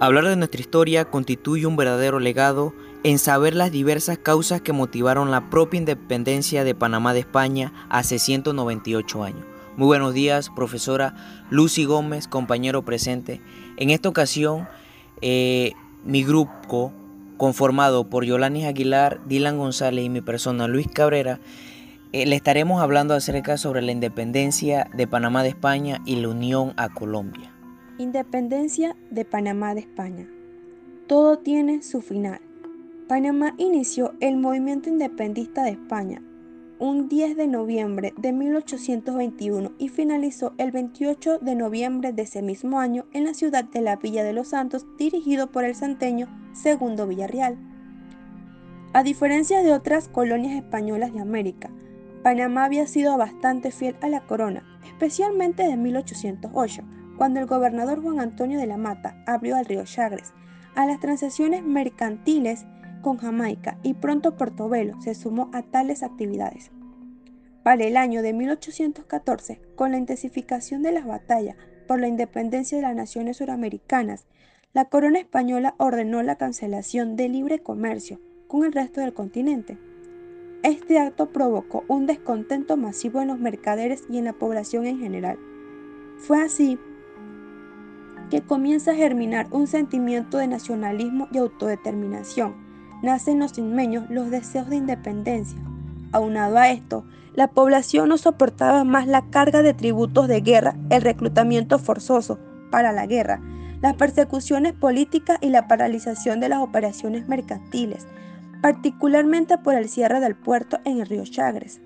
Hablar de nuestra historia constituye un verdadero legado en saber las diversas causas que motivaron la propia independencia de Panamá de España hace 198 años. Muy buenos días, profesora Lucy Gómez, compañero presente. En esta ocasión, eh, mi grupo, conformado por Yolanis Aguilar, Dylan González y mi persona Luis Cabrera, eh, le estaremos hablando acerca sobre la independencia de Panamá de España y la unión a Colombia. Independencia de Panamá de España. Todo tiene su final. Panamá inició el movimiento independista de España un 10 de noviembre de 1821 y finalizó el 28 de noviembre de ese mismo año en la ciudad de la Villa de los Santos, dirigido por el santeño Segundo Villarreal. A diferencia de otras colonias españolas de América, Panamá había sido bastante fiel a la corona, especialmente de 1808 cuando el gobernador Juan Antonio de la Mata abrió al río Chagres a las transacciones mercantiles con Jamaica y pronto Portobelo se sumó a tales actividades. Para el año de 1814, con la intensificación de las batallas por la independencia de las naciones suramericanas, la corona española ordenó la cancelación del libre comercio con el resto del continente. Este acto provocó un descontento masivo en los mercaderes y en la población en general. Fue así comienza a germinar un sentimiento de nacionalismo y autodeterminación. Nacen los inmeños los deseos de independencia. Aunado a esto, la población no soportaba más la carga de tributos de guerra, el reclutamiento forzoso para la guerra, las persecuciones políticas y la paralización de las operaciones mercantiles, particularmente por el cierre del puerto en el río Chagres.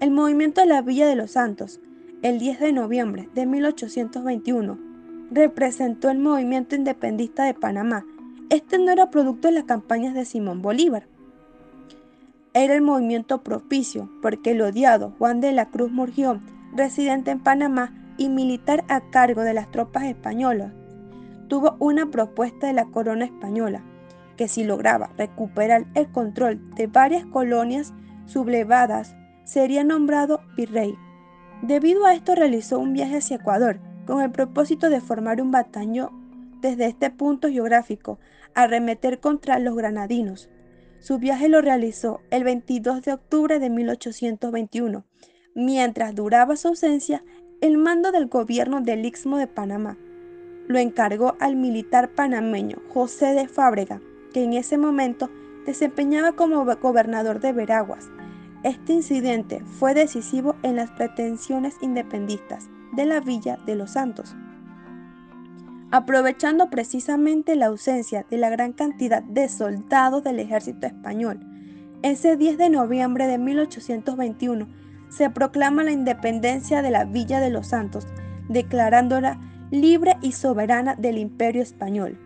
El movimiento de la Villa de los Santos, el 10 de noviembre de 1821, representó el movimiento independista de Panamá. Este no era producto de las campañas de Simón Bolívar. Era el movimiento propicio porque el odiado Juan de la Cruz Murgión, residente en Panamá y militar a cargo de las tropas españolas, tuvo una propuesta de la corona española, que si lograba recuperar el control de varias colonias sublevadas, sería nombrado virrey. Debido a esto realizó un viaje hacia Ecuador, con el propósito de formar un batallón desde este punto geográfico, arremeter contra los granadinos. Su viaje lo realizó el 22 de octubre de 1821. Mientras duraba su ausencia, el mando del gobierno del Istmo de Panamá lo encargó al militar panameño José de Fábrega, que en ese momento desempeñaba como gobernador de Veraguas. Este incidente fue decisivo en las pretensiones independistas de la Villa de los Santos. Aprovechando precisamente la ausencia de la gran cantidad de soldados del ejército español, ese 10 de noviembre de 1821 se proclama la independencia de la Villa de los Santos, declarándola libre y soberana del imperio español.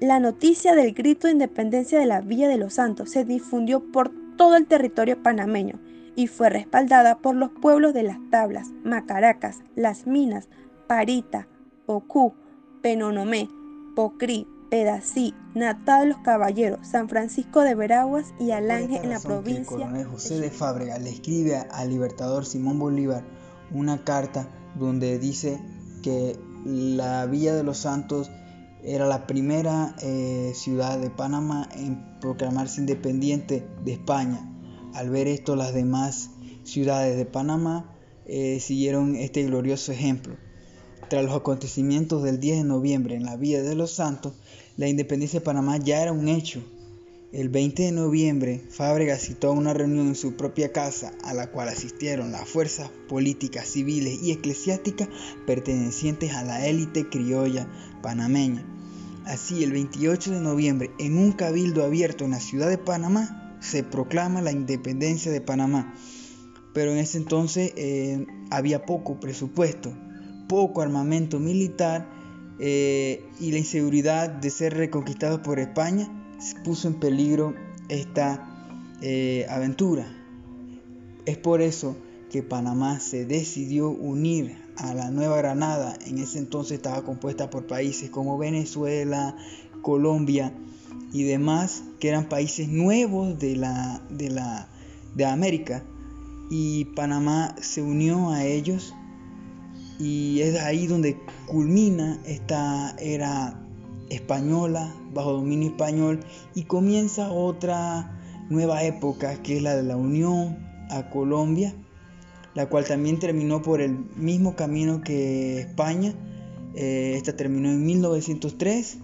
La noticia del grito de independencia de la Villa de los Santos se difundió por todo el territorio panameño y fue respaldada por los pueblos de Las Tablas, Macaracas, Las Minas, Parita, Ocú, Penonomé, Pocrí, Pedací, Natal de los Caballeros, San Francisco de Veraguas y Alange en la provincia. El coronel José de Fábrega le escribe al libertador Simón Bolívar una carta donde dice que la Villa de los Santos era la primera eh, ciudad de Panamá en proclamarse independiente de España al ver esto, las demás ciudades de Panamá eh, siguieron este glorioso ejemplo. Tras los acontecimientos del 10 de noviembre en la Villa de los Santos, la independencia de Panamá ya era un hecho. El 20 de noviembre, Fábrega citó una reunión en su propia casa a la cual asistieron las fuerzas políticas, civiles y eclesiásticas pertenecientes a la élite criolla panameña. Así, el 28 de noviembre, en un cabildo abierto en la ciudad de Panamá, se proclama la independencia de Panamá. Pero en ese entonces eh, había poco presupuesto, poco armamento militar eh, y la inseguridad de ser reconquistado por España puso en peligro esta eh, aventura. Es por eso que Panamá se decidió unir a la Nueva Granada. En ese entonces estaba compuesta por países como Venezuela, Colombia, y demás, que eran países nuevos de, la, de, la, de América. Y Panamá se unió a ellos y es ahí donde culmina esta era española bajo dominio español y comienza otra nueva época que es la de la unión a Colombia, la cual también terminó por el mismo camino que España. Eh, esta terminó en 1903